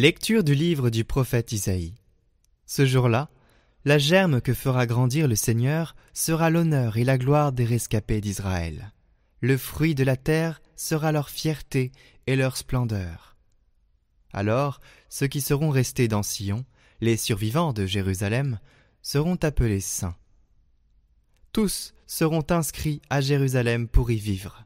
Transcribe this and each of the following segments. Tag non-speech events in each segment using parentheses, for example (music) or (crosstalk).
Lecture du livre du prophète Isaïe. Ce jour-là, la germe que fera grandir le Seigneur sera l'honneur et la gloire des rescapés d'Israël. Le fruit de la terre sera leur fierté et leur splendeur. Alors, ceux qui seront restés dans Sion, les survivants de Jérusalem, seront appelés saints. Tous seront inscrits à Jérusalem pour y vivre.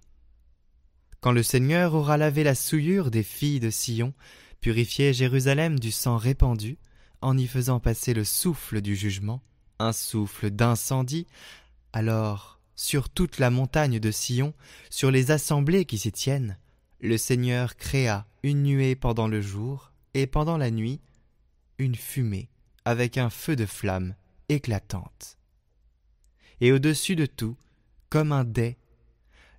Quand le Seigneur aura lavé la souillure des filles de Sion, purifier Jérusalem du sang répandu, en y faisant passer le souffle du jugement, un souffle d'incendie, alors, sur toute la montagne de Sion, sur les assemblées qui s'y tiennent, le Seigneur créa une nuée pendant le jour, et pendant la nuit, une fumée, avec un feu de flamme éclatante. Et au-dessus de tout, comme un dais,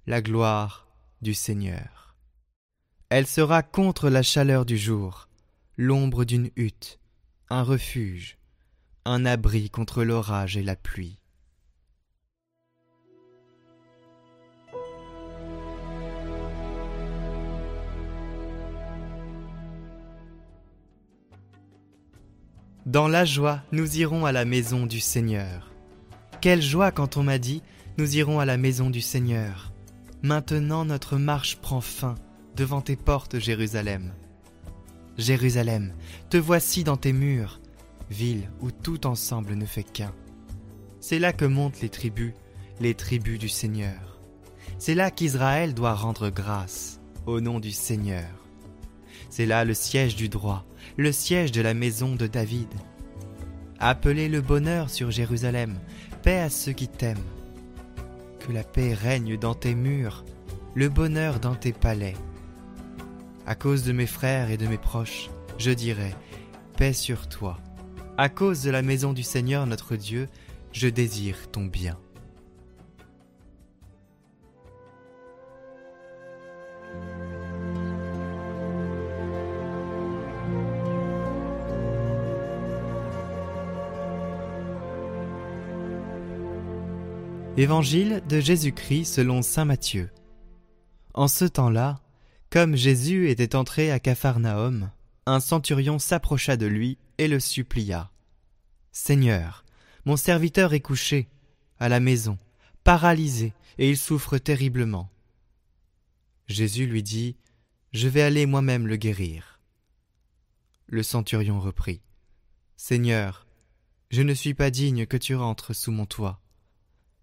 la gloire du Seigneur. Elle sera contre la chaleur du jour, l'ombre d'une hutte, un refuge, un abri contre l'orage et la pluie. Dans la joie, nous irons à la maison du Seigneur. Quelle joie quand on m'a dit, nous irons à la maison du Seigneur. Maintenant notre marche prend fin devant tes portes, Jérusalem. Jérusalem, te voici dans tes murs, ville où tout ensemble ne fait qu'un. C'est là que montent les tribus, les tribus du Seigneur. C'est là qu'Israël doit rendre grâce au nom du Seigneur. C'est là le siège du droit, le siège de la maison de David. Appelez le bonheur sur Jérusalem, paix à ceux qui t'aiment. Que la paix règne dans tes murs, le bonheur dans tes palais. À cause de mes frères et de mes proches, je dirai, paix sur toi. À cause de la maison du Seigneur notre Dieu, je désire ton bien. Évangile de Jésus-Christ selon Saint Matthieu. En ce temps-là, comme Jésus était entré à Capharnaüm, un centurion s'approcha de lui et le supplia. Seigneur, mon serviteur est couché, à la maison, paralysé, et il souffre terriblement. Jésus lui dit, Je vais aller moi-même le guérir. Le centurion reprit, Seigneur, je ne suis pas digne que tu rentres sous mon toit,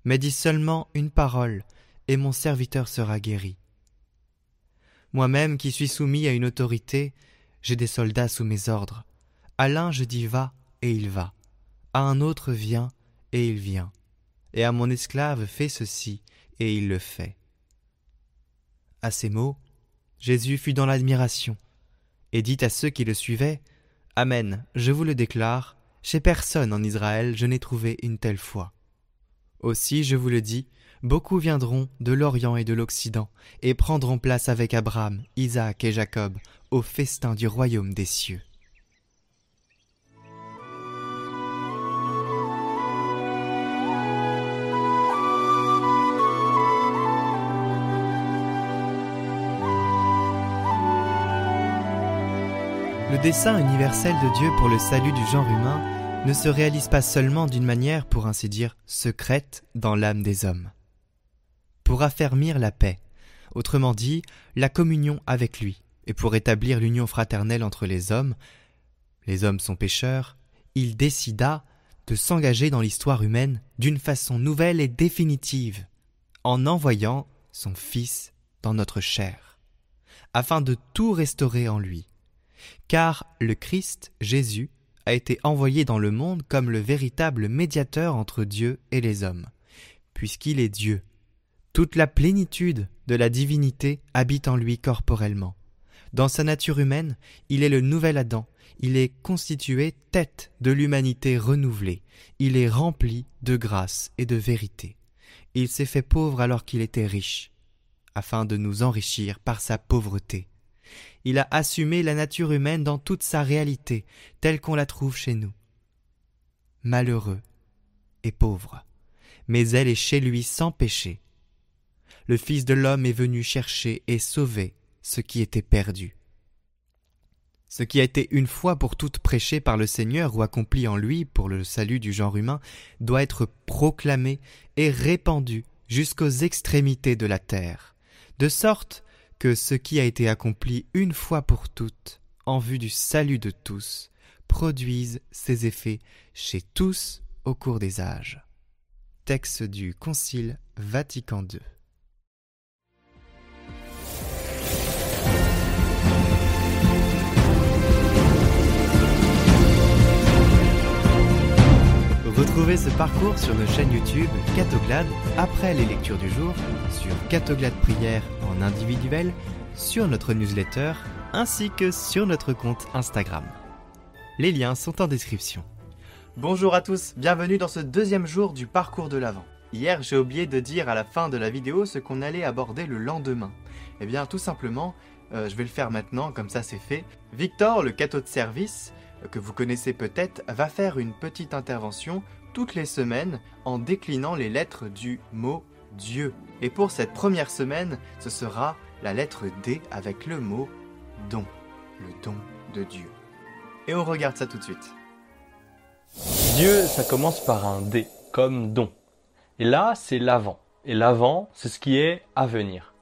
mais dis seulement une parole, et mon serviteur sera guéri. Moi-même qui suis soumis à une autorité, j'ai des soldats sous mes ordres. À l'un je dis va, et il va. À un autre viens, et il vient. Et à mon esclave fais ceci, et il le fait. À ces mots, Jésus fut dans l'admiration, et dit à ceux qui le suivaient, Amen, je vous le déclare, chez personne en Israël je n'ai trouvé une telle foi. Aussi je vous le dis, beaucoup viendront de l'Orient et de l'Occident, et prendront place avec Abraham, Isaac et Jacob au festin du royaume des cieux. Le dessein universel de Dieu pour le salut du genre humain ne se réalise pas seulement d'une manière, pour ainsi dire, secrète dans l'âme des hommes pour affermir la paix, autrement dit, la communion avec lui, et pour établir l'union fraternelle entre les hommes, les hommes sont pécheurs, il décida de s'engager dans l'histoire humaine d'une façon nouvelle et définitive, en envoyant son Fils dans notre chair, afin de tout restaurer en lui. Car le Christ, Jésus, a été envoyé dans le monde comme le véritable médiateur entre Dieu et les hommes, puisqu'il est Dieu toute la plénitude de la divinité habite en lui corporellement. Dans sa nature humaine, il est le nouvel Adam, il est constitué tête de l'humanité renouvelée, il est rempli de grâce et de vérité. Il s'est fait pauvre alors qu'il était riche, afin de nous enrichir par sa pauvreté. Il a assumé la nature humaine dans toute sa réalité, telle qu'on la trouve chez nous. Malheureux et pauvre, mais elle est chez lui sans péché, le Fils de l'homme est venu chercher et sauver ce qui était perdu. Ce qui a été une fois pour toutes prêché par le Seigneur ou accompli en lui pour le salut du genre humain doit être proclamé et répandu jusqu'aux extrémités de la terre, de sorte que ce qui a été accompli une fois pour toutes en vue du salut de tous produise ses effets chez tous au cours des âges. Texte du Concile Vatican II. Ce parcours sur nos chaînes YouTube Catoglade après les lectures du jour, sur Catoglade Prière en individuel, sur notre newsletter ainsi que sur notre compte Instagram. Les liens sont en description. Bonjour à tous, bienvenue dans ce deuxième jour du parcours de l'Avent. Hier, j'ai oublié de dire à la fin de la vidéo ce qu'on allait aborder le lendemain. Eh bien, tout simplement, euh, je vais le faire maintenant, comme ça c'est fait. Victor, le cateau de service, que vous connaissez peut-être, va faire une petite intervention toutes les semaines en déclinant les lettres du mot Dieu. Et pour cette première semaine, ce sera la lettre D avec le mot don, le don de Dieu. Et on regarde ça tout de suite. Dieu, ça commence par un D, comme don. Et là, c'est l'avant. Et l'avant, c'est ce qui est à venir.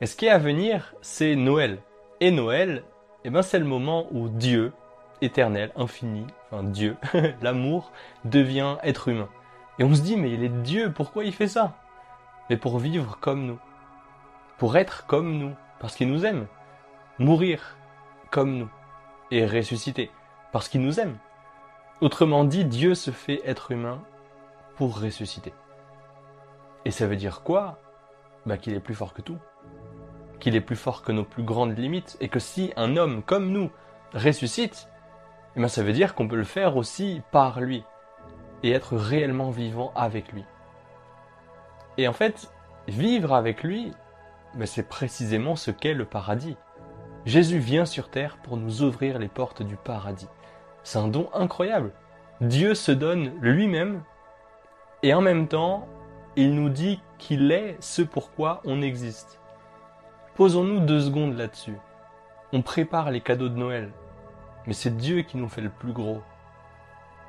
Et ce qui est à venir, c'est Noël. Et Noël, eh ben, c'est le moment où Dieu, éternel, infini, enfin Dieu, (laughs) l'amour, devient être humain. Et on se dit, mais il est Dieu, pourquoi il fait ça? Mais pour vivre comme nous. Pour être comme nous, parce qu'il nous aime. Mourir comme nous. Et ressusciter, parce qu'il nous aime. Autrement dit, Dieu se fait être humain pour ressusciter. Et ça veut dire quoi? Bah, Qu'il est plus fort que tout. Qu'il est plus fort que nos plus grandes limites. Et que si un homme comme nous ressuscite, eh ben, ça veut dire qu'on peut le faire aussi par lui. Et être réellement vivant avec lui. Et en fait, vivre avec lui, ben, c'est précisément ce qu'est le paradis. Jésus vient sur terre pour nous ouvrir les portes du paradis. C'est un don incroyable. Dieu se donne lui-même et en même temps, il nous dit qu'il est ce pourquoi on existe. Posons-nous deux secondes là-dessus. On prépare les cadeaux de Noël, mais c'est Dieu qui nous fait le plus gros.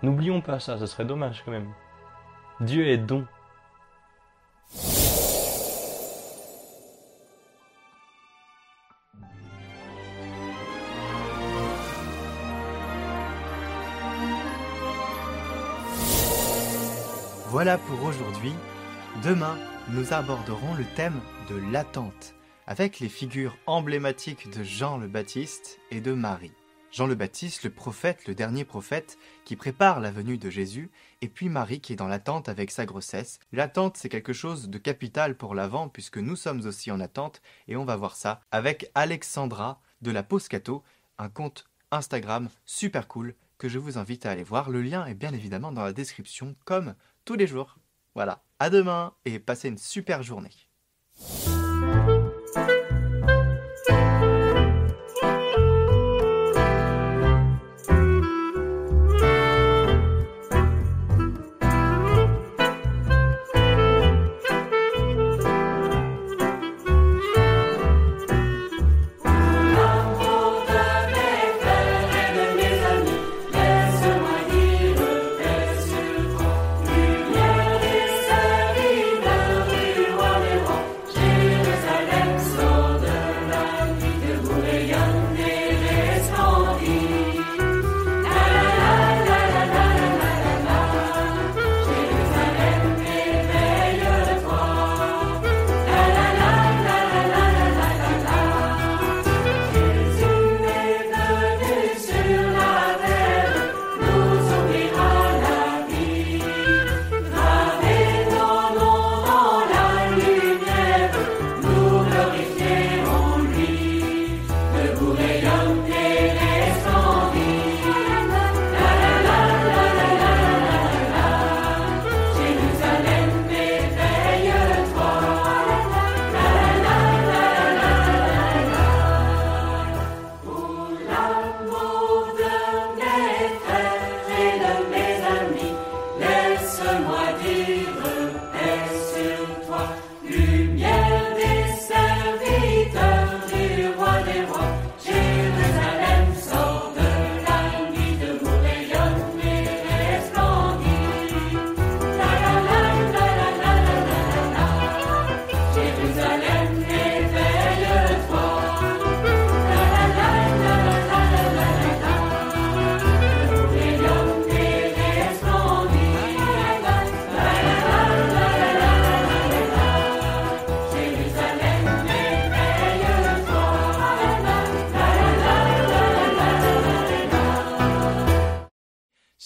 N'oublions pas ça, ce serait dommage quand même. Dieu est don. Voilà pour aujourd'hui. Demain, nous aborderons le thème de l'attente, avec les figures emblématiques de Jean le Baptiste et de Marie. Jean le Baptiste, le prophète, le dernier prophète, qui prépare la venue de Jésus, et puis Marie qui est dans l'attente avec sa grossesse. L'attente, c'est quelque chose de capital pour l'avant, puisque nous sommes aussi en attente, et on va voir ça avec Alexandra de la Poscato, un compte Instagram super cool que je vous invite à aller voir. Le lien est bien évidemment dans la description, comme tous les jours. Voilà, à demain et passez une super journée.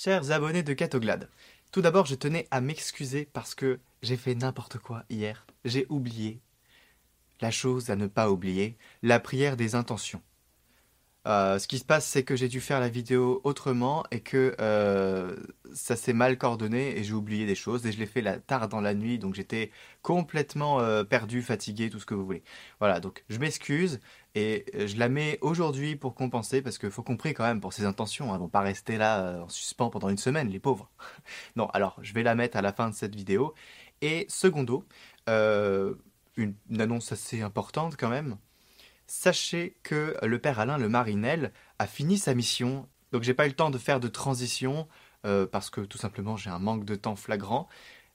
Chers abonnés de Catoglade. Tout d'abord, je tenais à m'excuser parce que j'ai fait n'importe quoi hier. J'ai oublié la chose à ne pas oublier, la prière des intentions. Euh, ce qui se passe, c'est que j'ai dû faire la vidéo autrement et que euh, ça s'est mal coordonné et j'ai oublié des choses et je l'ai fait la, tard dans la nuit, donc j'étais complètement euh, perdu, fatigué, tout ce que vous voulez. Voilà, donc je m'excuse et je la mets aujourd'hui pour compenser parce qu'il faut prie quand même pour ses intentions. Elles vont pas rester là en suspens pendant une semaine, les pauvres. (laughs) non, alors je vais la mettre à la fin de cette vidéo. Et secondo, une annonce assez importante quand même sachez que le père Alain Le Marinel a fini sa mission. Donc j'ai pas eu le temps de faire de transition euh, parce que tout simplement j'ai un manque de temps flagrant.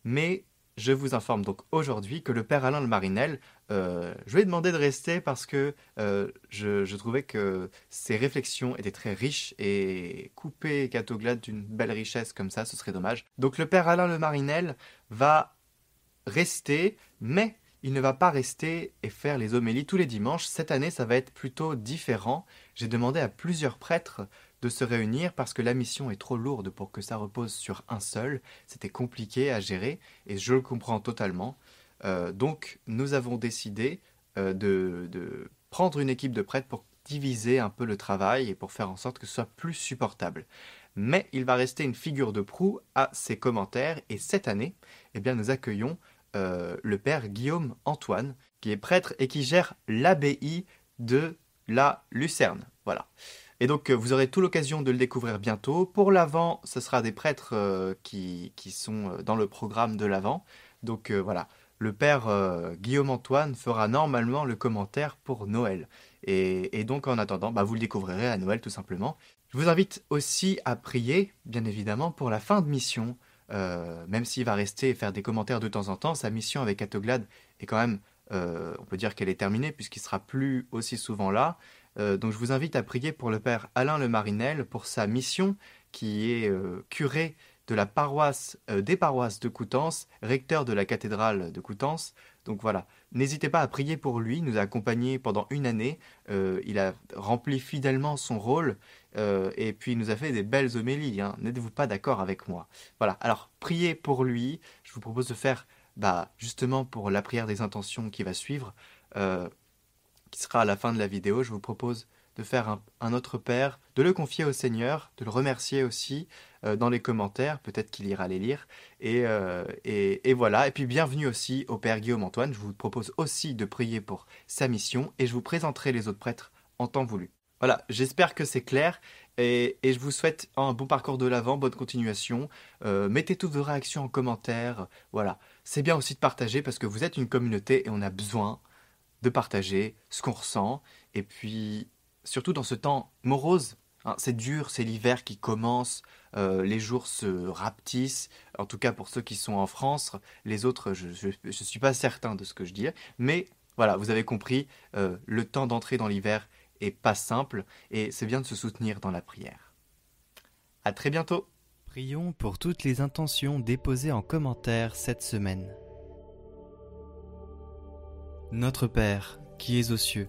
Mais je vous informe donc aujourd'hui que le père Alain Le Marinel, euh, je lui ai demandé de rester parce que euh, je, trouvais que ses réflexions étaient très riches et couper Catoglade d'une belle richesse comme ça, ce serait dommage. Donc le père Alain Le Marinel va rester, mais il ne va pas rester et faire les homélies tous les dimanches. Cette année, ça va être plutôt différent. J'ai demandé à plusieurs prêtres de se réunir parce que la mission est trop lourde pour que ça repose sur un seul. C'était compliqué à gérer et je le comprends totalement. Euh, donc, nous avons décidé euh, de, prendre une équipe de prêtres pour diviser un peu le travail et pour faire en sorte que ce soit plus supportable. Mais il va rester une figure de proue à ses commentaires et cette année, eh bien, nous accueillons euh, le père Guillaume Antoine, qui est prêtre et qui gère l'abbaye de la Lucerne. Voilà. Et donc, euh, vous aurez tout l'occasion de le découvrir bientôt. Pour l'Avent, ce sera des prêtres euh, qui, qui, sont dans le programme de l'Avent. Donc voilà, le père Guillaume Antoine fera normalement le commentaire pour Noël. Et, donc, en attendant, bah, vous le découvrirez à Noël tout simplement. Je vous invite aussi à prier, bien évidemment, pour la fin de mission euh, même s'il va rester et faire des commentaires de temps en temps, sa mission avec Atoglade est quand même, euh, on peut dire qu'elle est terminée puisqu'il sera plus aussi souvent là. Euh, donc je vous invite à prier pour le père Alain Le Marinel pour sa mission qui est curé de la paroisse des paroisses de Coutances, recteur de la cathédrale de Coutances. Donc voilà, n'hésitez pas à prier pour lui, il nous a accompagnés pendant une année, il a rempli fidèlement son rôle euh, et puis il nous a fait des belles homélies. Hein. N'êtes-vous pas d'accord avec moi? Voilà. Alors priez pour lui. Je vous propose de faire, bah, justement pour la prière des intentions qui va suivre, euh, qui sera à la fin de la vidéo. Je vous propose de faire un, autre Père, de le confier au Seigneur, de le remercier aussi euh, dans les commentaires. Peut-être qu'il ira les lire. Et, et, et voilà. Et puis bienvenue aussi au Père Guillaume Antoine. Je vous propose aussi de prier pour sa mission et je vous présenterai les autres prêtres en temps voulu. Voilà, j'espère que c'est clair et, je vous souhaite un bon parcours de l'avant, bonne continuation. Euh, mettez toutes vos réactions en commentaire. Voilà, c'est bien aussi de partager parce que vous êtes une communauté et on a besoin de partager ce qu'on ressent. Et puis, surtout dans ce temps morose, hein, c'est dur, c'est l'hiver qui commence, euh, les jours se rapetissent, en tout cas pour ceux qui sont en France. Les autres, je ne suis pas certain de ce que je dis, mais voilà, vous avez compris, euh, le temps d'entrer dans l'hiver et pas simple, et c'est bien de se soutenir dans la prière. À très bientôt Prions pour toutes les intentions déposées en commentaire cette semaine. Notre Père, qui es aux cieux,